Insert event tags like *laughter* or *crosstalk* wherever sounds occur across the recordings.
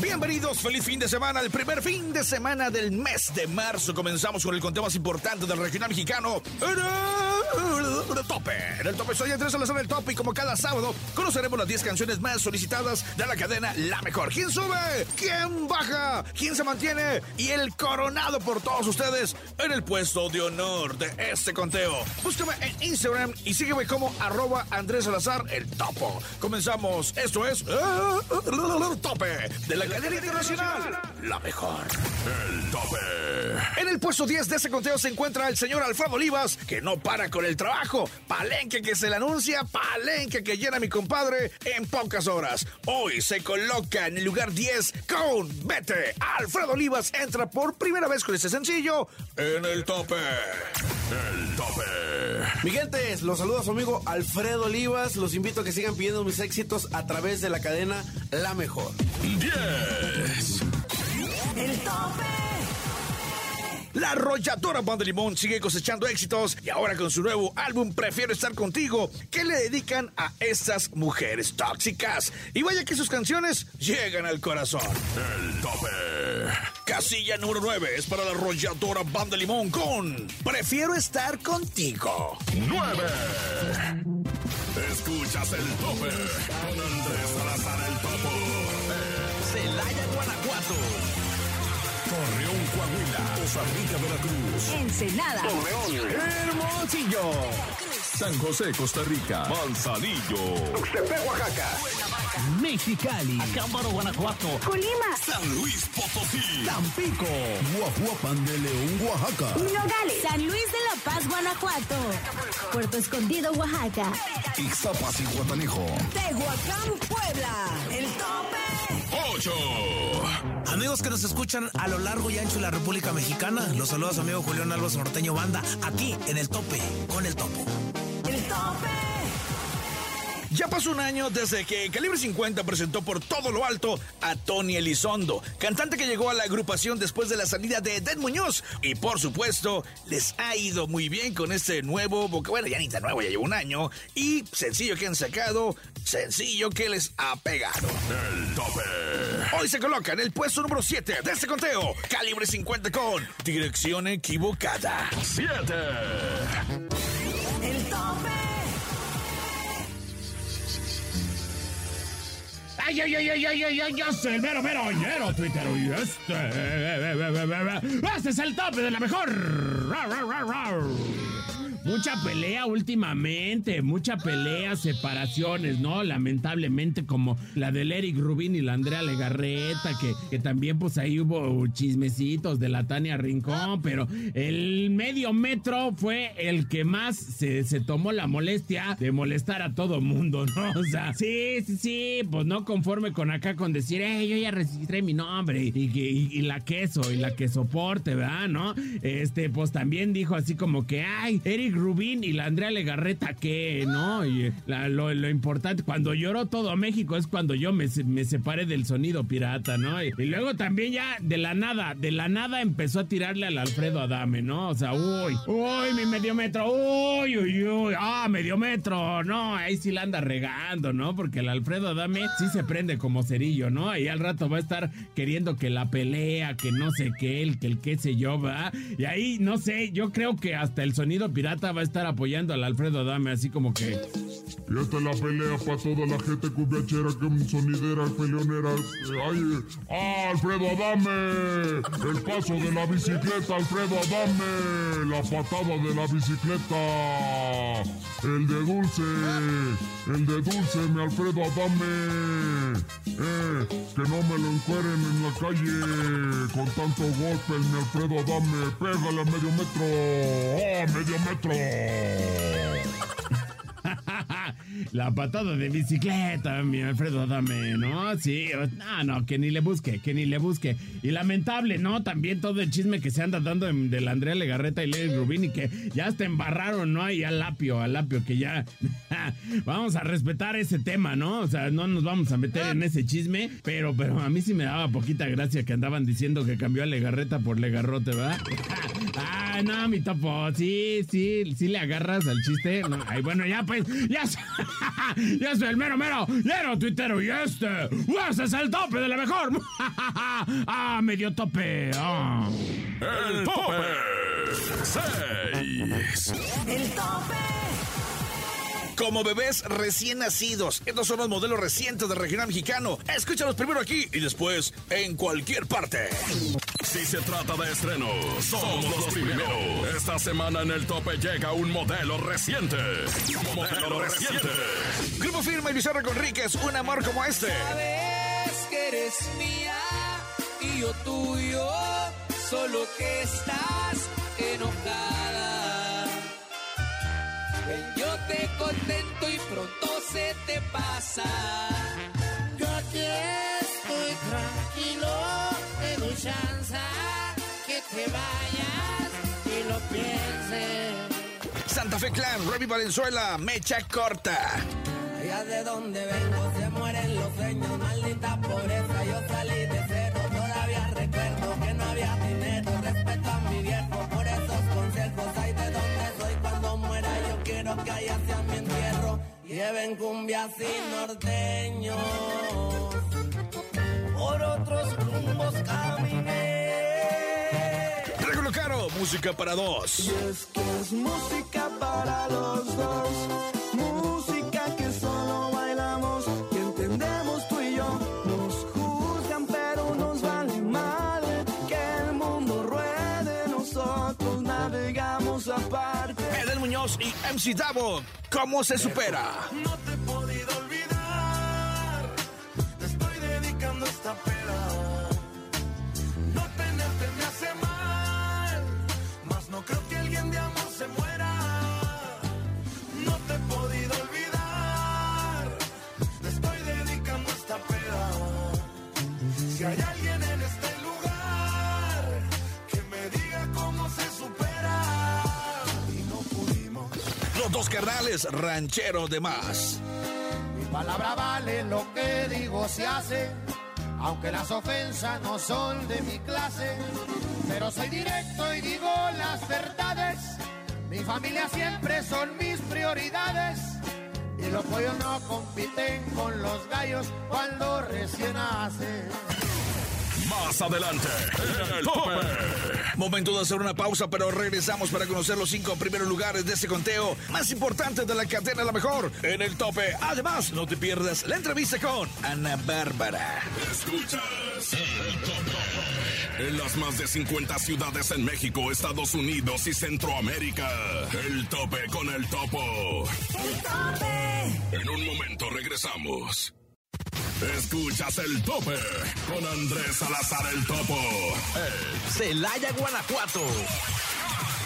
Bienvenidos, feliz fin de semana, el primer fin de semana del mes de marzo. Comenzamos con el conteo más importante del regional mexicano. En el tope. En el tope soy Andrés Salazar el tope y como cada sábado conoceremos las 10 canciones más solicitadas de la cadena La Mejor. ¿Quién sube? ¿Quién baja? ¿Quién se mantiene? Y el coronado por todos ustedes en el puesto de honor de este conteo. Búscame en Instagram y sígueme como arroba Andrés Salazar el topo. Comenzamos. Esto es el tope de la cadena internacional. La mejor. El tope. En el puesto 10 de ese conteo se encuentra el señor Alfredo Olivas, que no para con el trabajo. Palenque que se le anuncia, palenque que llena mi compadre en pocas horas. Hoy se coloca en el lugar 10 con Vete. Alfredo Olivas entra por primera vez con este sencillo en el tope. El tope. Mi gente, los saluda su amigo Alfredo Olivas. Los invito a que sigan pidiendo mis éxitos a través de la cadena La Mejor. 10. El tope. La arrolladora Banda Limón sigue cosechando éxitos y ahora con su nuevo álbum Prefiero estar contigo, que le dedican a estas mujeres tóxicas. Y vaya que sus canciones llegan al corazón. El tope. Casilla número 9 es para la arrolladora Banda Limón con Prefiero estar contigo. 9. Escuchas el tope con Andrés Salazar el Topo. Celaya, Guanajuato. Torreón, Coahuila. Costa Rica, Veracruz. Ensenada. Torreón. Hermosillo. San José, Costa Rica. Manzanillo. Tuxtepec, Oaxaca. Mexicali, Acámbaro, Guanajuato. Colima. San Luis Potosí. Tampico, Guajuapan de León, Oaxaca. Nogales. San Luis de la Paz, Guanajuato. Puerto Escondido, Oaxaca. Ixtapas y Guatanejo. Tehuacán, Puebla. El tope. 8. Amigos que nos escuchan a lo largo y ancho de la República Mexicana, los saluda su amigo Julián Álvarez Norteño Banda, aquí en el tope, con el topo. Ya pasó un año desde que Calibre 50 presentó por todo lo alto a Tony Elizondo, cantante que llegó a la agrupación después de la salida de Ed Muñoz. Y por supuesto, les ha ido muy bien con este nuevo, bueno, ya ni tan nuevo, ya lleva un año. Y sencillo que han sacado, sencillo que les ha pegado. El tope. Hoy se coloca en el puesto número 7 de este conteo, Calibre 50 con Dirección Equivocada. 7. Ay, ay, ay, ay, ay, ay, yo soy el mero, mero, oñero, Twitter, y este... Este es el tope de la mejor. Rar, rar, rar. Mucha pelea últimamente, mucha pelea, separaciones, ¿no? Lamentablemente como la del Eric Rubín y la Andrea Legarreta, que, que también pues ahí hubo chismecitos de la Tania Rincón, pero el medio metro fue el que más se, se tomó la molestia de molestar a todo mundo, ¿no? O sea, sí, sí, sí, pues no conforme con acá con decir, eh, yo ya registré mi nombre y, y, y la queso y la que soporte, ¿verdad? ¿No? Este, pues también dijo así como que, ay, Eric Rubín y la Andrea Legarreta, ¿qué? ¿No? Y la- lo, importante, cuando lloró todo México es cuando yo me, se- me separé del sonido pirata, ¿no? Y, y luego también ya de la nada, de la nada empezó a tirarle al Alfredo Adame, ¿no? O sea, uy, uy, mi medio metro, uy, uy, uy, ah, medio metro, no, ahí sí la anda regando, ¿no? Porque el Alfredo Adame sí se prende como cerillo, ¿no? Y al rato va a estar queriendo que la pelea, que no sé qué, el que el qué sé yo, ¿verdad? Y ahí, no sé, yo creo que hasta el sonido pirata Va a estar apoyando al Alfredo Adame, así como que. Y esta es la pelea para toda la gente cumbiachera, que sonidera, peleonera. ay, ¡Ah, Alfredo Adame! El paso de la bicicleta, Alfredo Adame. La patada de la bicicleta. El de dulce. El de dulce, mi Alfredo Adame. Eh, que no me lo encueren en la calle con tanto golpe, mi Alfredo Adame. Pégale a medio metro. ¡Ah, medio metro! *laughs* La patada de bicicleta, mi Alfredo Adame, ¿no? Sí, no, no, que ni le busque, que ni le busque. Y lamentable, ¿no? También todo el chisme que se anda dando de, la Andrea Legarreta y Lely Rubini, que ya hasta embarraron, ¿no? Y al Lapio, al Lapio, que ya *laughs* vamos a respetar ese tema, ¿no? O sea, no nos vamos a meter en ese chisme, pero, pero a mí sí me daba poquita gracia que andaban diciendo que cambió a Legarreta por Legarrote, ¿verdad? *laughs* Ah, no, mi topo, sí, sí, sí le agarras al chiste. No, ay, bueno, ya pues, ya, soy- *laughs* ya soy el mero, mero, lleno tuitero y este, ese es el tope de la mejor. *laughs* ah, medio tope. ah. El tope 6. El tope. Como bebés recién nacidos. Estos son los modelos recientes del regional mexicano. Escúchalos primero aquí y después en cualquier parte. Si se trata de estreno, somos los primeros. Esta semana en el tope llega un modelo reciente. Modelo reciente. Grupo Firma y Luis R. Conríquez, un amor como este. Sabes que eres mía y yo tuyo, solo que estás enojada. Yo te contento y pronto se te pasa. Yo aquí estoy tranquilo, te doy chance que te vayas y lo pienses. Santa Fe Clan, Remy Valenzuela, Mecha Corta. Allá de donde vengo se mueren los sueños, maldita pobreza. Yo salí de Lleven cumbias y norteños. Por otros rumbos caminé. Regulo Caro, música para dos. Es que es música para los dos. Música MC Davo, ¿cómo se supera? No te he podido olvidar. Te estoy dedicando esta peda. No tenerte me hace mal. Mas no creo que alguien de amor se muera. No te he podido olvidar. Te estoy dedicando esta peda. Si hay Los carnales, rancheros de más. Mi palabra vale lo que digo se hace, aunque las ofensas no son de mi clase, pero soy directo y digo las verdades. Mi familia siempre son mis prioridades. Y los pollos no compiten con los gallos cuando recién nacen. Más adelante, en el tope. Momento de hacer una pausa, pero regresamos para conocer los cinco primeros lugares de este conteo más importante de la cadena La Mejor en el tope. Además, no te pierdas la entrevista con Ana Bárbara. Escuchas el tope. En las más de 50 ciudades en México, Estados Unidos y Centroamérica. El tope con el topo. El tope. En un momento regresamos. Escuchas el tope con Andrés Salazar el topo. Celaya, Guanajuato.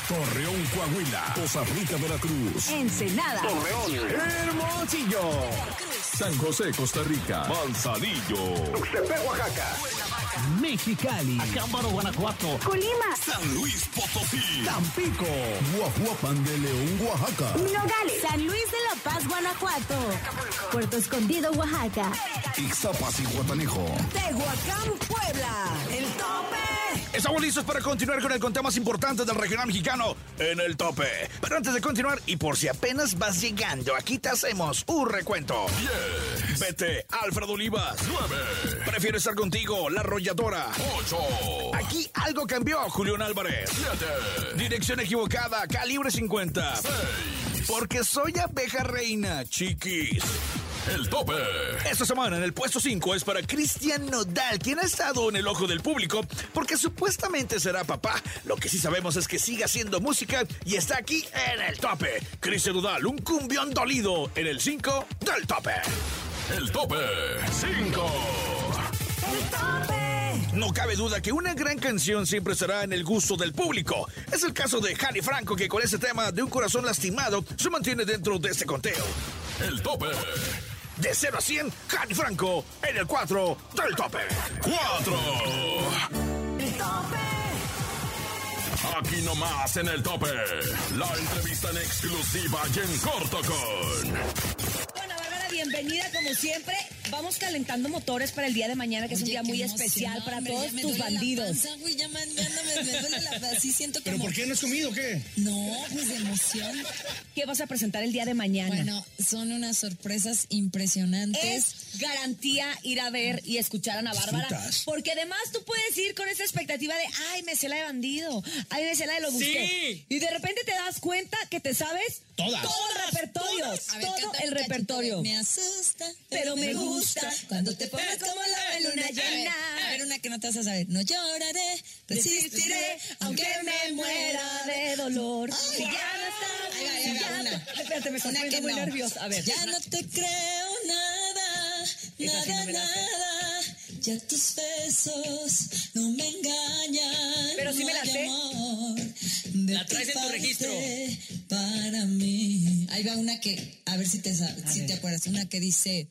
Torreón, Coahuila. Costa Rica, Veracruz. Ensenada. Hermosillo. San José, Costa Rica. Manzanillo. Mexicali. Acámbaro, Guanajuato. Colima. San Luis Potosí. Tampico. Guajuapan de León, Oaxaca. Nogales. San Luis de la Paz, Guanajuato. Puerto Escondido, Oaxaca. Ixtapas y Guatanejo. Tehuacán, Puebla. El tope. Estamos listos para continuar con el conteo más importante del regional mexicano en el tope. Pero antes de continuar, y por si apenas vas llegando, aquí te hacemos un recuento. 10, Vete, Alfredo Olivas. 9, Prefiero estar contigo, la arrolladora. 8, Aquí algo cambió, Julián Álvarez. 7, Dirección equivocada, calibre 50. 6, Porque soy abeja reina, chiquis. el tope. Esta semana en el puesto 5 es para Cristian Nodal, quien ha estado en el ojo del público porque supuestamente será papá. Lo que sí sabemos es que sigue haciendo música y está aquí en el tope. Cristian Nodal, un cumbión dolido en el 5 del tope. El tope 5. No cabe duda que una gran canción siempre será en el gusto del público. Es el caso de Jani Franco, que con ese tema de un corazón lastimado se mantiene dentro de este conteo. El tope De 0 a 100, Jani Franco en el 4 del tope. 4. Aquí nomás en el tope. La entrevista en exclusiva y en corto con. Bienvenida como siempre. Vamos calentando motores para el día de mañana, que es un día qué muy emoción, especial para hombre, todos tus bandidos. panza, güey, ya mañana me, me duele la panza, sí siento como... no has comido qué? No, pues de emoción. ¿Qué vas a presentar el día de mañana? Bueno, son unas sorpresas impresionantes. es garantía ir a ver y escuchar a Ana Bárbara. Porque además tú puedes ir con esa expectativa de, ay, me sé la de bandido, ay, me sé la de lo busqué. Y de repente te das cuenta que te sabes Todas. todo el repertorio. Todo el repertorio. de Me asusta, Pero me gusta cuando te pones como la luna llena. A ver, una que no te vas a saber. No lloraré, resistiré, aunque me muera de dolor. Si ya no si ya Espérate, me estoy Una poniendo que muy no. nerviosa. A ver. Ya no te creo nada, nada, nada. Ya tus besos no me engañan. Pero sí me la sé. La traes en tu registro. Para mí. Ahí va una que, a ver si te, si te acuerdas, una que dice.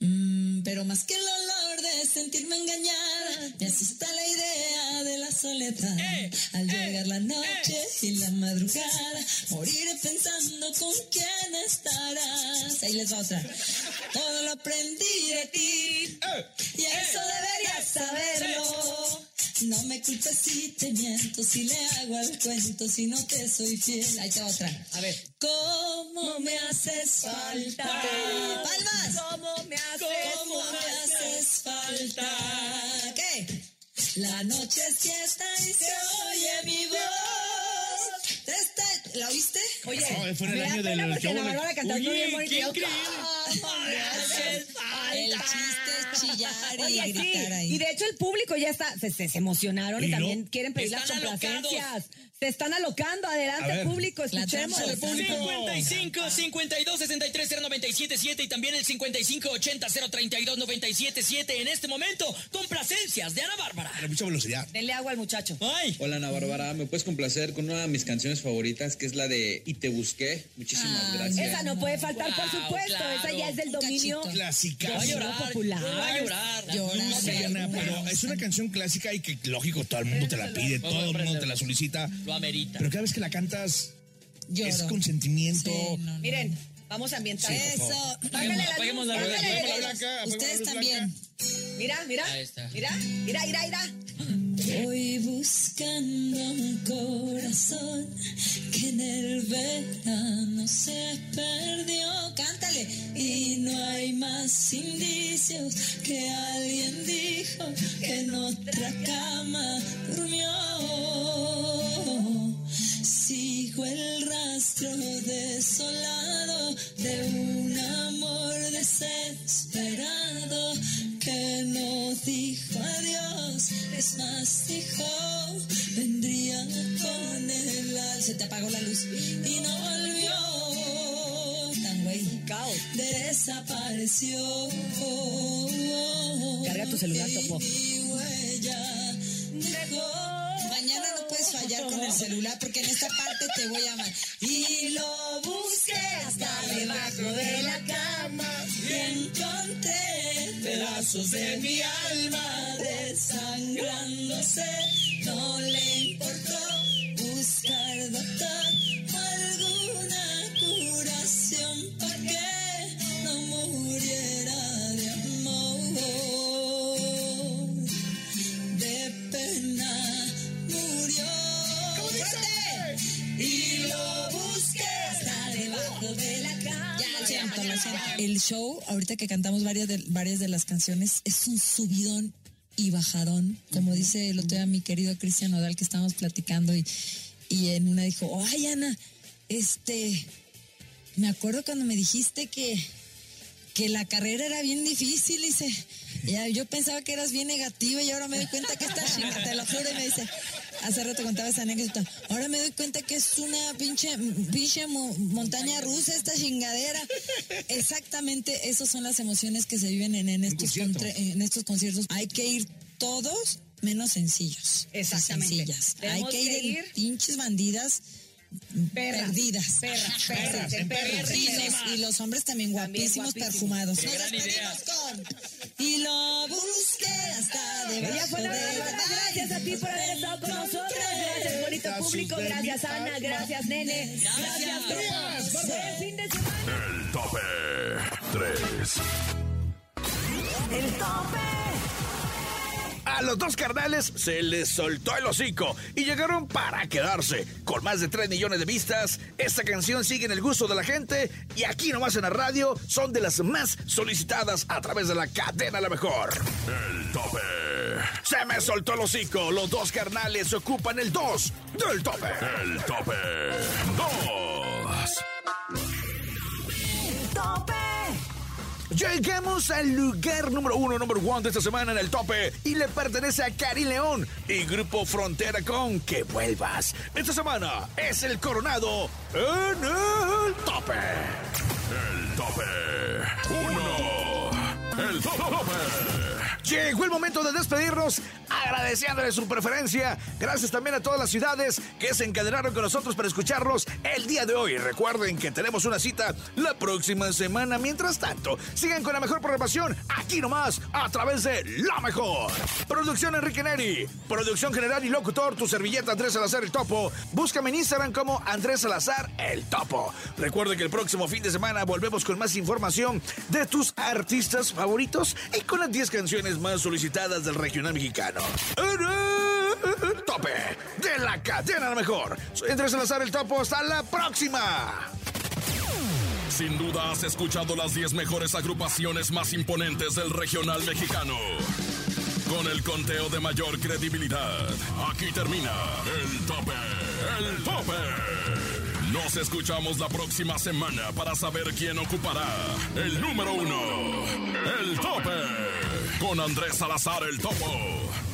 "Mm, pero más que el olor de sentirme engañada, me asusta la idea de la soledad. Eh, Al llegar la noche y la madrugada, moriré pensando con quién estarás. Ahí les va otra. Todo lo aprendí de ti. Y eso deberías saberlo. No me culpes si te miento, si le hago al cuento, si no te soy fiel. Ahí otra. A ver. ¿Cómo me haces falta? ¡Palmas! La noche es fiesta y se oye mi voz. Esta- ¿La oíste? Oye, No, fue en el año del porque Ana bien bonito. qué increíble. ¿Cómo me haces El chiste es chillar y Oye, sí, gritar ahí. y de hecho el público ya está, se, se- se emocionaron y, ¿Y no? también quieren pedir las complacencias. Se están alocando, adelante ver. público, escuchemos. del público. 55 52 63 0977 y también el 55 80 032 977 en este momento complacencias de Ana Bárbara. mucha velocidad. Denle agua al muchacho. Ay, Hola Ana Bárbara, ¿me puedes complacer con una de mis canciones favoritas que es la de Y te busqué? Muchísimas Ah, gracias. Esa no puede faltar, por supuesto. claro. Esa ya es del dominio. Clásica. Va a llorar, popular. va a llorar. Ana, pero es una canción clásica y que, lógico, todo el mundo te la pide, todo el mundo te la solicita. Lo amerita. Pero cada vez que la cantas Lloro. es con sentimiento. Sí, no, no. Miren, vamos a ambientar. Eso. Bájale la luz, la la la Ustedes también. Mira, mira. Ahí está. Mira, mira, mira, mira. Voy buscando un corazón que en el verano se perdió. Cántale. Y no hay más indicios que alguien dijo que en otra cama durmió. Sigo el rastro desolado de un amor desesperado que no dijo adiós, es más dijo vendría con el al. Se te apagó la luz y no volvió. Tan güey desapareció. Carga tu celular, Topo. huella dejó celular porque en esta parte te voy a amar. Y lo busqué hasta debajo de la cama y encontré pedazos de mi alma desangrándose. No le importó El show, ahorita que cantamos varias de, varias de las canciones, es un subidón y bajadón. Como dice el otro día mi querido Cristian Nodal que estábamos platicando y, y en una dijo, ay Ana, este, me acuerdo cuando me dijiste que, que la carrera era bien difícil, dice. Ya, yo pensaba que eras bien negativa y ahora me doy cuenta que estás chingada, te lo juro, y me dice, hace rato contaba esa anécdota, ahora me doy cuenta que es una pinche, pinche mo- montaña rusa esta chingadera. Exactamente, esas son las emociones que se viven en, en estos, contre- en estos conciertos. Hay que ir todos menos sencillos. Exactamente. Sencillas. Hay que ir, que en pinches bandidas Perras, perdidas. perras, perras. Y los, y los hombres también guapísimos, guapísimos. perfumados. Nos despedimos con Y lo Ella debajo fue la de verdad. Gracias a ti por haber estado con nosotros. Gracias, bonito público. Gracias, Ana. Gracias, nene. Gracias, todos. Buen fin de semana. El tope 3. El tope. A los dos carnales se les soltó el hocico y llegaron para quedarse. Con más de 3 millones de vistas, esta canción sigue en el gusto de la gente y aquí nomás en la radio son de las más solicitadas a través de la cadena La Mejor. El tope. Se me soltó el hocico, los dos carnales ocupan el 2 del tope. El tope 2. Llegamos al lugar número uno, número uno de esta semana en el tope y le pertenece a Karim León y Grupo Frontera con Que Vuelvas. Esta semana es el coronado en el tope. El tope 1. El tope. Llegó el momento de despedirnos, agradeciéndole su preferencia. Gracias también a todas las ciudades que se encadenaron con nosotros para escucharlos el día de hoy. Recuerden que tenemos una cita la próxima semana. Mientras tanto, sigan con la mejor programación aquí nomás a través de La Mejor. Producción Enrique Neri. Producción general y locutor, tu servilleta Andrés Salazar el Topo. Búscame en Instagram como Andrés Salazar el Topo. Recuerden que el próximo fin de semana volvemos con más información de tus artistas favoritos y con las 10 más solicitadas del regional mexicano. En el Tope de la cadena La Mejor. Soy Andrés Salazar el Topo. Hasta la próxima. Sin duda has escuchado las 10 mejores agrupaciones más imponentes del regional mexicano. Con el conteo de mayor credibilidad, aquí termina el tope, el tope. Nos escuchamos la próxima semana para saber quién ocupará el número uno, el tope, con Andrés Salazar el Topo.